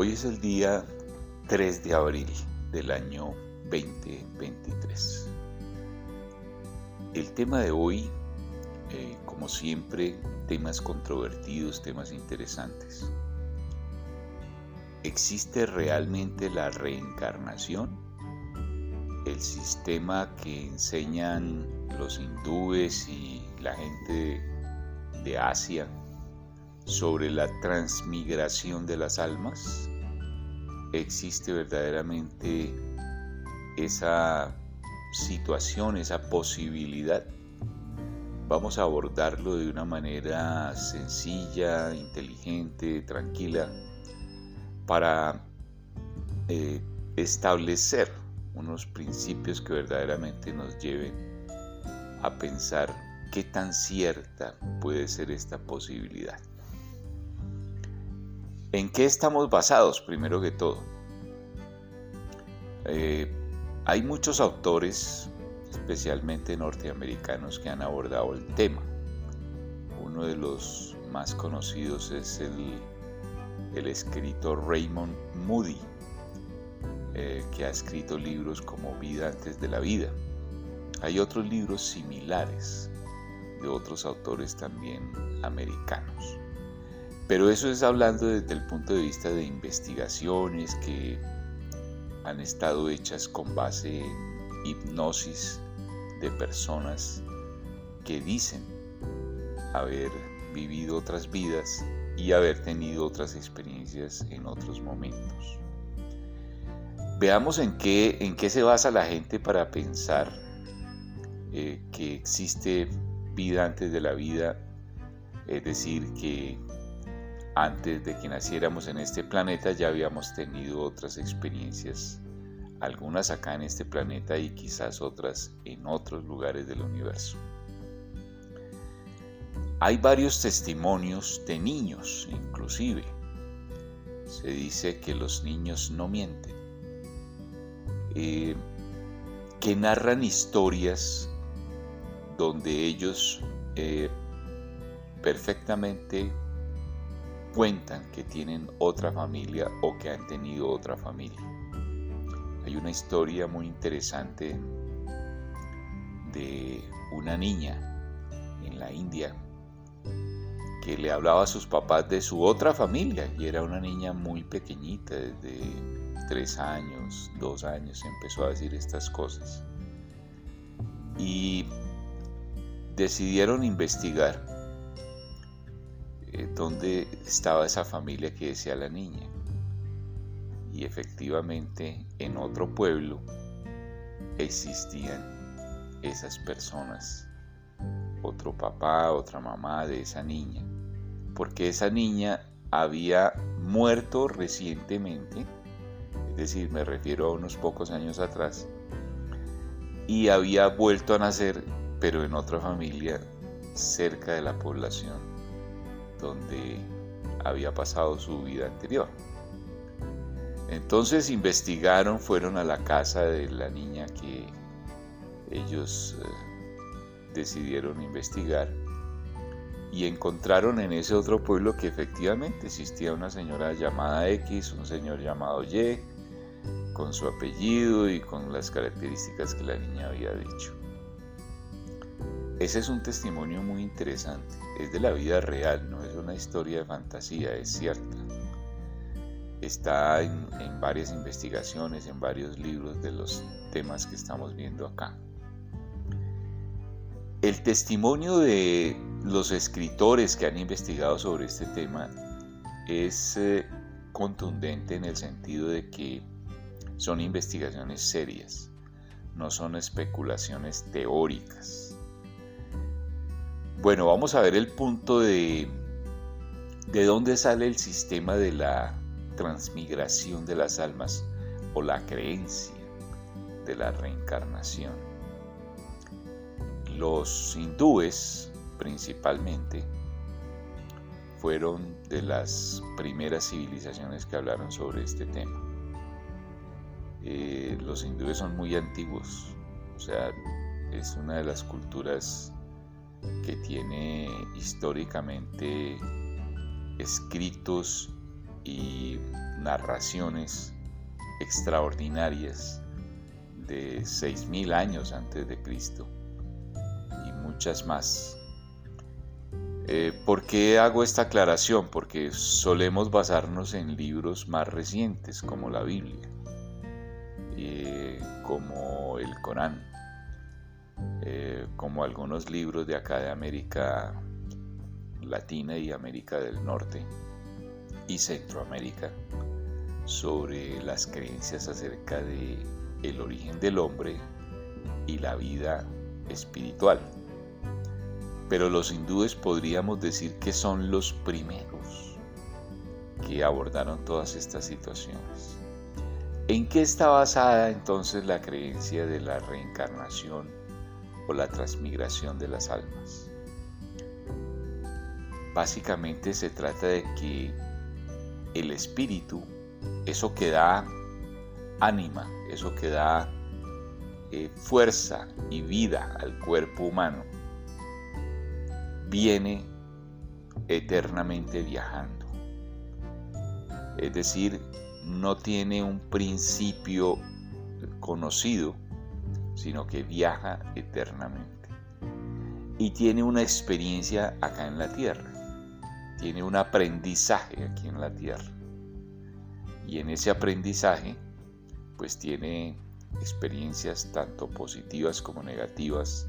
Hoy es el día 3 de abril del año 2023. El tema de hoy, eh, como siempre, temas controvertidos, temas interesantes. ¿Existe realmente la reencarnación? El sistema que enseñan los hindúes y la gente de Asia sobre la transmigración de las almas? ¿Existe verdaderamente esa situación, esa posibilidad? Vamos a abordarlo de una manera sencilla, inteligente, tranquila, para eh, establecer unos principios que verdaderamente nos lleven a pensar qué tan cierta puede ser esta posibilidad. ¿En qué estamos basados, primero que todo? Eh, hay muchos autores, especialmente norteamericanos, que han abordado el tema. Uno de los más conocidos es el, escritor Raymond Moody, eh, que ha escrito libros como Vida antes de la vida. Hay otros libros similares de otros autores también americanos. Pero eso es hablando desde el punto de vista de investigaciones que han estado hechas con base en hipnosis de personas que dicen haber vivido otras vidas y haber tenido otras experiencias en otros momentos. Veamos en qué, en qué se basa la gente para pensar eh, que existe vida antes de la vida, es decir, que antes de que naciéramos en este planeta ya habíamos tenido otras experiencias, algunas acá en este planeta y quizás otras en otros lugares del universo. Hay varios testimonios de niños, inclusive. Se dice que los niños no mienten, eh, que narran historias donde ellos eh, perfectamente cuentan que tienen otra familia o que han tenido otra familia. Hay una historia muy interesante de una niña en la India que le hablaba a sus papás de su otra familia y era una niña muy pequeñita, desde tres años, dos años empezó a decir estas cosas. Y decidieron investigar eh, dónde estaba esa familia que decía la niña. Y efectivamente en otro pueblo existían esas personas, otro papá, otra mamá de esa niña, porque esa niña había muerto recientemente, es decir, me refiero a unos pocos años atrás, y había vuelto a nacer, pero en otra familia cerca de la población donde había pasado su vida anterior. Entonces investigaron, fueron a la casa de la niña que ellos eh, decidieron investigar y encontraron en ese otro pueblo que efectivamente existía una señora llamada X, un señor llamado Y, con su apellido y con las características que la niña había dicho. Ese es un testimonio muy interesante, es de la vida real, no es una historia de fantasía, es cierta. Está en, varias investigaciones, en varios libros de los temas que estamos viendo acá. El testimonio de los escritores que han investigado sobre este tema es eh, contundente en el sentido de que son investigaciones serias, no son especulaciones teóricas. Bueno, vamos a ver el punto de de dónde sale el sistema de la transmigración de las almas o la creencia de la reencarnación. Los hindúes principalmente fueron de las primeras civilizaciones que hablaron sobre este tema. Eh, los hindúes son muy antiguos, o sea, es una de las culturas que tiene históricamente escritos y narraciones extraordinarias de 6.000 años antes de Cristo y muchas más. Eh, ¿Por qué hago esta aclaración? Porque solemos basarnos en libros más recientes como la Biblia, eh, como el Corán, eh, como algunos libros de acá de América Latina y América del Norte y Centroamérica sobre las creencias acerca de el origen del hombre y la vida espiritual. Pero los hindúes podríamos decir que son los primeros que abordaron todas estas situaciones. ¿En qué está basada entonces la creencia de la reencarnación o la transmigración de las almas? Básicamente se trata de que el espíritu, eso que da ánima, eso que da eh, fuerza y vida al cuerpo humano, viene eternamente viajando. Es decir, no tiene un principio conocido, sino que viaja eternamente. Y tiene una experiencia acá en la tierra. Tiene un aprendizaje aquí en la tierra. Y en ese aprendizaje pues tiene experiencias tanto positivas como negativas,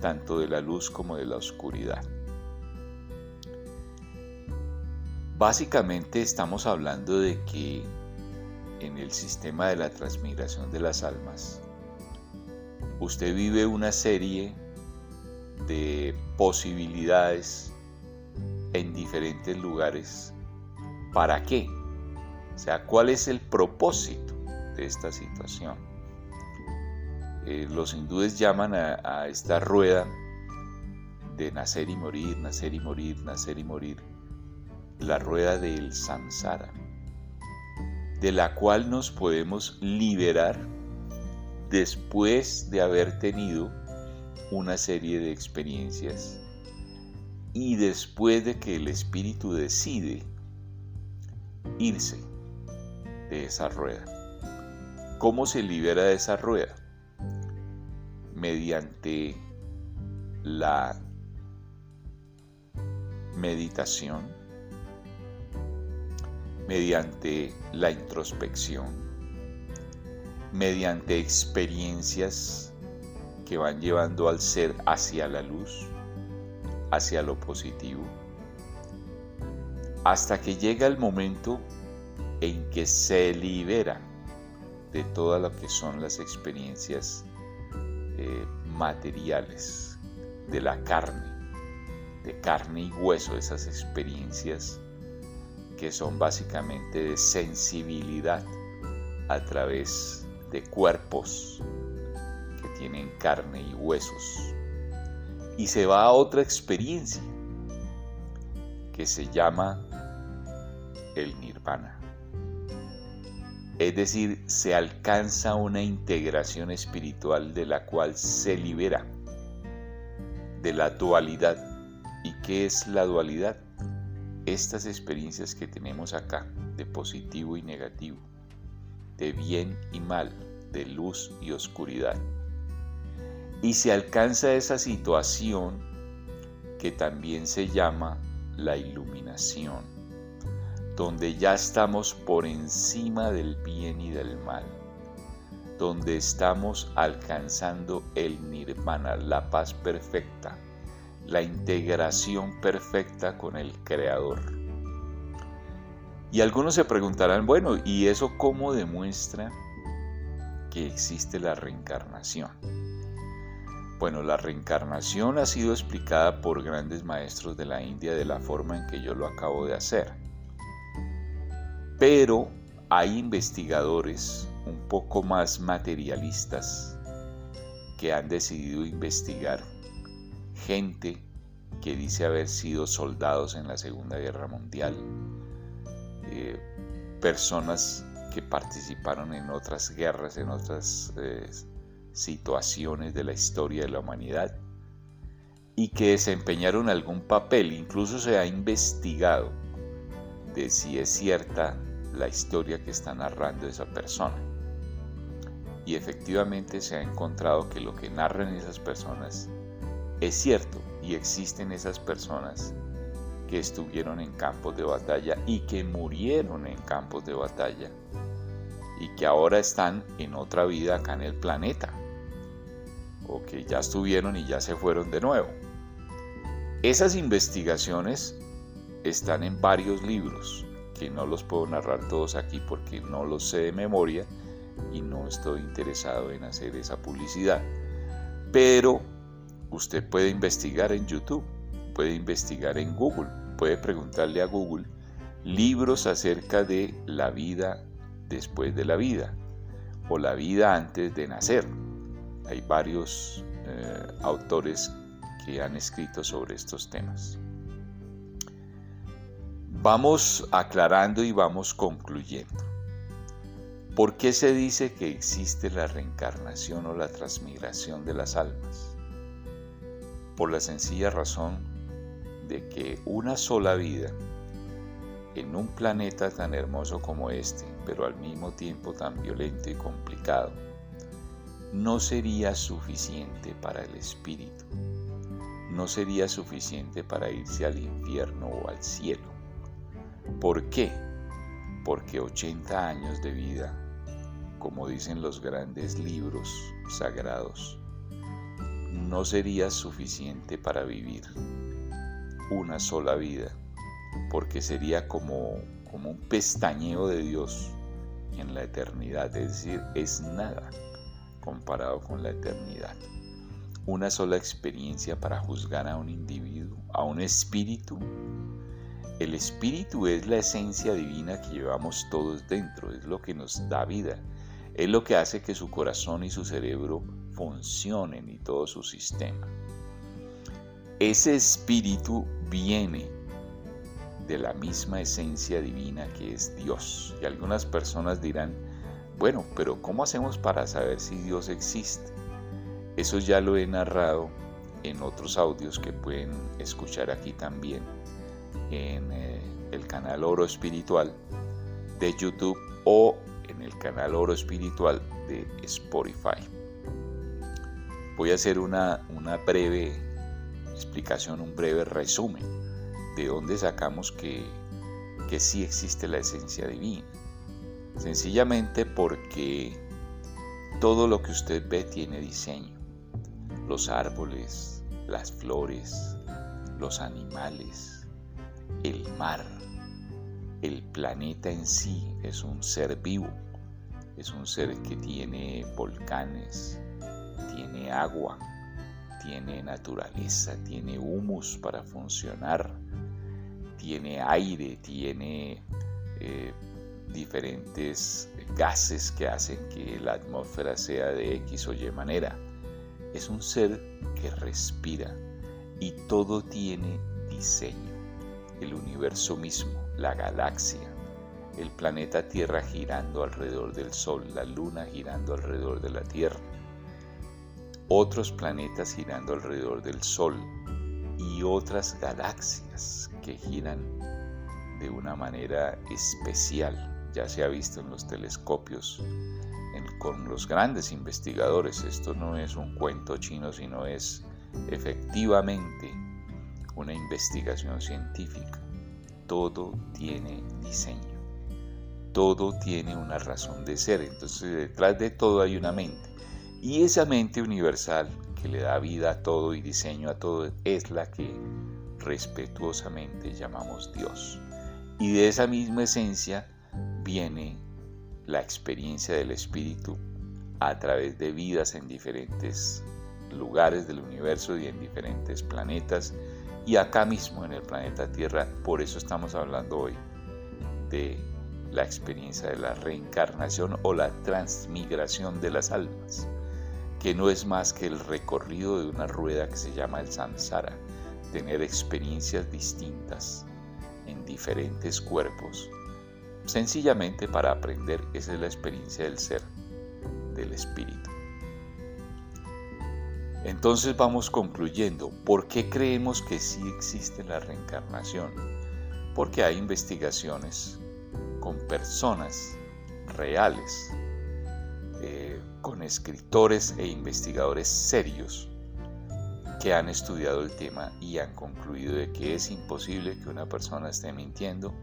tanto de la luz como de la oscuridad. Básicamente estamos hablando de que en el sistema de la transmigración de las almas, usted vive una serie de posibilidades en diferentes lugares. ¿Para qué? O sea, ¿cuál es el propósito? de esta situación. Eh, los hindúes llaman a, esta rueda de nacer y morir, nacer y morir, nacer y morir, la rueda del samsara, de la cual nos podemos liberar después de haber tenido una serie de experiencias y después de que el espíritu decide irse de esa rueda. ¿Cómo se libera de esa rueda? Mediante la meditación, mediante la introspección, mediante experiencias que van llevando al ser hacia la luz, hacia lo positivo, hasta que llega el momento en que se libera de todas lo que son las experiencias eh, materiales de la carne, de carne y hueso, esas experiencias que son básicamente de sensibilidad a través de cuerpos que tienen carne y huesos. Y se va a otra experiencia que se llama el nirvana. Es decir, se alcanza una integración espiritual de la cual se libera de la dualidad. ¿Y qué es la dualidad? Estas experiencias que tenemos acá, de positivo y negativo, de bien y mal, de luz y oscuridad. Y se alcanza esa situación que también se llama la iluminación donde ya estamos por encima del bien y del mal, donde estamos alcanzando el nirvana, la paz perfecta, la integración perfecta con el Creador. Y algunos se preguntarán, bueno, ¿y eso cómo demuestra que existe la reencarnación? Bueno, la reencarnación ha sido explicada por grandes maestros de la India de la forma en que yo lo acabo de hacer. Pero hay investigadores un poco más materialistas que han decidido investigar gente que dice haber sido soldados en la Segunda Guerra Mundial, eh, personas que participaron en otras guerras, en otras eh, situaciones de la historia de la humanidad y que desempeñaron algún papel. Incluso se ha investigado de si es cierta la historia que está narrando esa persona. Y efectivamente se ha encontrado que lo que narran esas personas es cierto y existen esas personas que estuvieron en campos de batalla y que murieron en campos de batalla y que ahora están en otra vida acá en el planeta o que ya estuvieron y ya se fueron de nuevo. Esas investigaciones están en varios libros que no los puedo narrar todos aquí porque no los sé de memoria y no estoy interesado en hacer esa publicidad. Pero usted puede investigar en YouTube, puede investigar en Google, puede preguntarle a Google libros acerca de la vida después de la vida o la vida antes de nacer. Hay varios eh, autores que han escrito sobre estos temas. Vamos aclarando y vamos concluyendo. ¿Por qué se dice que existe la reencarnación o la transmigración de las almas? Por la sencilla razón de que una sola vida en un planeta tan hermoso como este, pero al mismo tiempo tan violento y complicado, no sería suficiente para el espíritu, no sería suficiente para irse al infierno o al cielo. ¿Por qué? Porque 80 años de vida, como dicen los grandes libros sagrados, no sería suficiente para vivir una sola vida, porque sería como, como un pestañeo de Dios en la eternidad, es decir, es nada comparado con la eternidad. Una sola experiencia para juzgar a un individuo, a un espíritu. El espíritu es la esencia divina que llevamos todos dentro, es lo que nos da vida, es lo que hace que su corazón y su cerebro funcionen y todo su sistema. Ese espíritu viene de la misma esencia divina que es Dios. Y algunas personas dirán, bueno, pero ¿cómo hacemos para saber si Dios existe? Eso ya lo he narrado en otros audios que pueden escuchar aquí también en eh, el canal Oro Espiritual de YouTube o en el canal Oro Espiritual de Spotify. Voy a hacer una, una breve explicación, un breve resumen de dónde sacamos que, que sí existe la esencia divina. Sencillamente porque todo lo que usted ve tiene diseño. Los árboles, las flores, los animales, el mar, el planeta en sí es un ser vivo. Es un ser que tiene volcanes, tiene agua, tiene naturaleza, tiene humus para funcionar, tiene aire, tiene eh, diferentes gases que hacen que la atmósfera sea de X o Y manera. Es un ser que respira y todo tiene diseño. El universo mismo, la galaxia, el planeta Tierra girando alrededor del Sol, la Luna girando alrededor de la Tierra, otros planetas girando alrededor del Sol y otras galaxias que giran de una manera especial ya se ha visto en los telescopios con los grandes investigadores. Esto no es un cuento chino, sino es efectivamente una investigación científica. Todo tiene diseño, todo tiene una razón de ser. Entonces detrás de todo hay una mente. Y esa mente universal que le da vida a todo y diseño a todo es la que respetuosamente llamamos Dios. Y de esa misma esencia viene la experiencia del espíritu a través de vidas en diferentes lugares del universo y en diferentes planetas y acá mismo en el planeta Tierra. Por eso estamos hablando hoy de la experiencia de la reencarnación o la transmigración de las almas, que no es más que el recorrido de una rueda que se llama el samsara, tener experiencias distintas en diferentes cuerpos sencillamente para aprender, esa es la experiencia del ser, del espíritu. Entonces vamos concluyendo, ¿por qué creemos que sí existe la reencarnación? porque hay investigaciones con personas reales, con escritores e investigadores serios que han estudiado el tema y han concluido de que es imposible que una persona esté mintiendo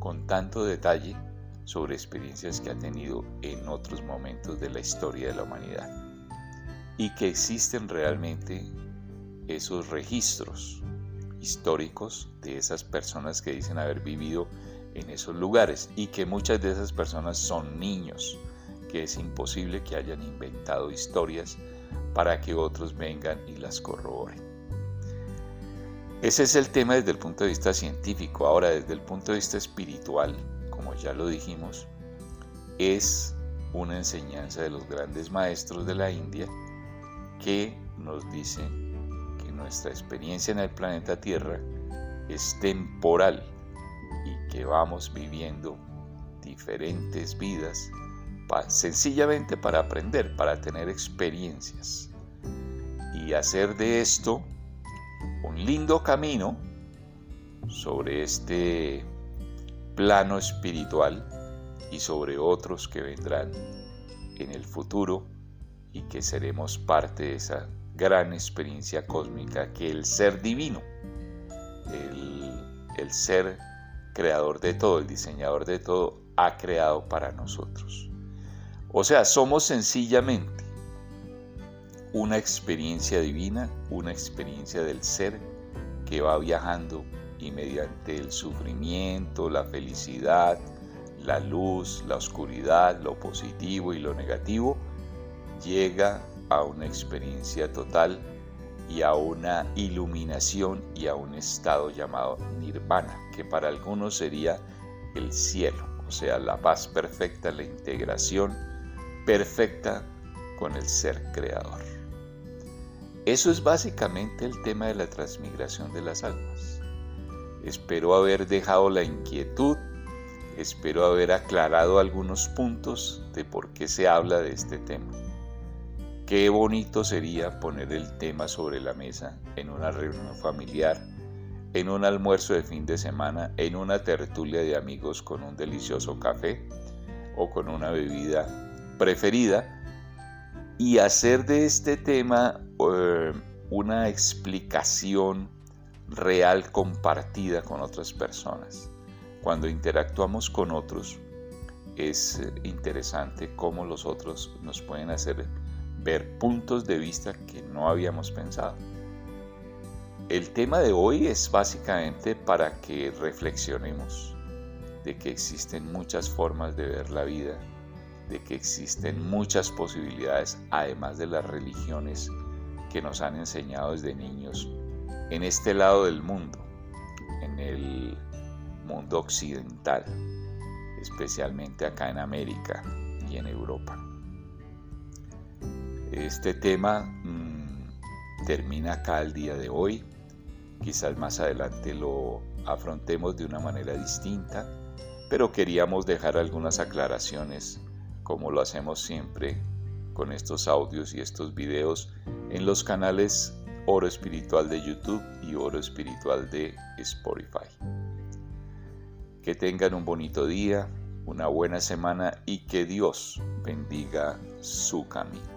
con tanto detalle sobre experiencias que ha tenido en otros momentos de la historia de la humanidad y que existen realmente esos registros históricos de esas personas que dicen haber vivido en esos lugares y que muchas de esas personas son niños, que es imposible que hayan inventado historias para que otros vengan y las corroboren. Ese es el tema desde el punto de vista científico. Ahora, desde el punto de vista espiritual, como ya lo dijimos, es una enseñanza de los grandes maestros de la India que nos dicen que nuestra experiencia en el planeta Tierra es temporal y que vamos viviendo diferentes vidas sencillamente para aprender, para tener experiencias y hacer de esto un lindo camino sobre este plano espiritual y sobre otros que vendrán en el futuro y que seremos parte de esa gran experiencia cósmica que el ser divino, el, el ser creador de todo, el diseñador de todo, ha creado para nosotros. O sea, somos sencillamente una experiencia divina, una experiencia del ser que va viajando y mediante el sufrimiento, la felicidad, la luz, la oscuridad, lo positivo y lo negativo, llega a una experiencia total y a una iluminación y a un estado llamado nirvana, que para algunos sería el cielo, o sea, la paz perfecta, la integración perfecta con el ser creador. Eso es básicamente el tema de la transmigración de las almas. Espero haber dejado la inquietud, espero haber aclarado algunos puntos de por qué se habla de este tema. Qué bonito sería poner el tema sobre la mesa en una reunión familiar, en un almuerzo de fin de semana, en una tertulia de amigos con un delicioso café o con una bebida preferida y hacer de este tema eh, una explicación real compartida con otras personas. Cuando interactuamos con otros es interesante cómo los otros nos pueden hacer ver puntos de vista que no habíamos pensado. El tema de hoy es básicamente para que reflexionemos de que existen muchas formas de ver la vida, de que existen muchas posibilidades, además de las religiones que nos han enseñado desde niños en este lado del mundo, en el mundo occidental, especialmente acá en América y en Europa. Este tema mm, termina acá el día de hoy. Quizás más adelante lo afrontemos de una manera distinta, pero queríamos dejar algunas aclaraciones como lo hacemos siempre con estos audios y estos videos en los canales Oro Espiritual de YouTube y Oro Espiritual de Spotify. Que tengan un bonito día, una buena semana y que Dios bendiga su camino.